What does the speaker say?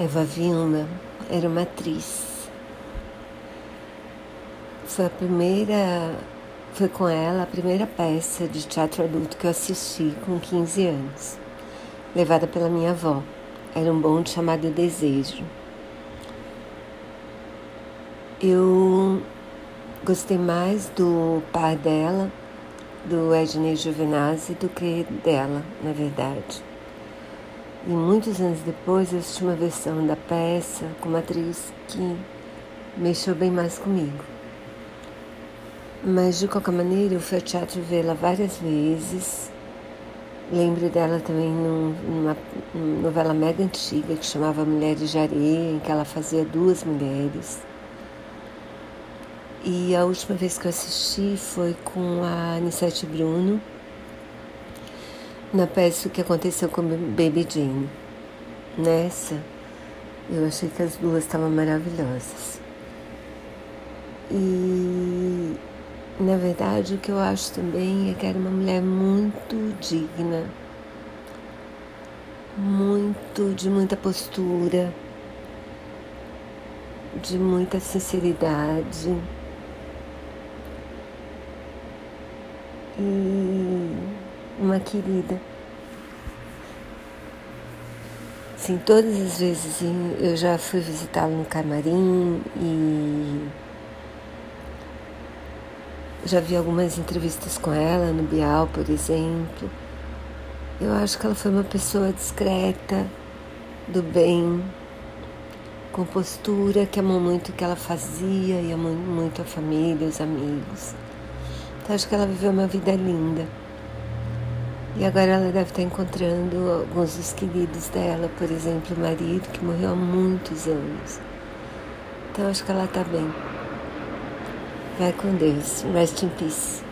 Eva Vilma era uma atriz. Foi a primeira, foi com ela a primeira peça de teatro adulto que eu assisti com 15 anos, levada pela minha avó. Era um bonde chamado Desejo. Eu gostei mais do pai dela, do Ednei Juvenazzi, do que dela, na verdade. E muitos anos depois eu assisti uma versão da peça com uma atriz que mexeu bem mais comigo. Mas de qualquer maneira eu fui ao teatro vê-la várias vezes. Lembro dela também numa, numa novela mega antiga que chamava Mulheres de Areia, em que ela fazia duas mulheres. E a última vez que eu assisti foi com a Anissete Bruno na peça o que aconteceu com Baby Jane. Nessa, eu achei que as duas estavam maravilhosas. E, na verdade, o que eu acho também é que era uma mulher muito digna, muito, de muita postura, de muita sinceridade. E uma querida. Sim, todas as vezes eu já fui visitá-la no camarim e já vi algumas entrevistas com ela no Bial, por exemplo. Eu acho que ela foi uma pessoa discreta, do bem, com postura, que amou muito o que ela fazia e amou muito a família, os amigos. Então acho que ela viveu uma vida linda. E agora ela deve estar encontrando alguns dos queridos dela, por exemplo, o marido que morreu há muitos anos. Então acho que ela está bem. Vai com Deus. Rest in peace.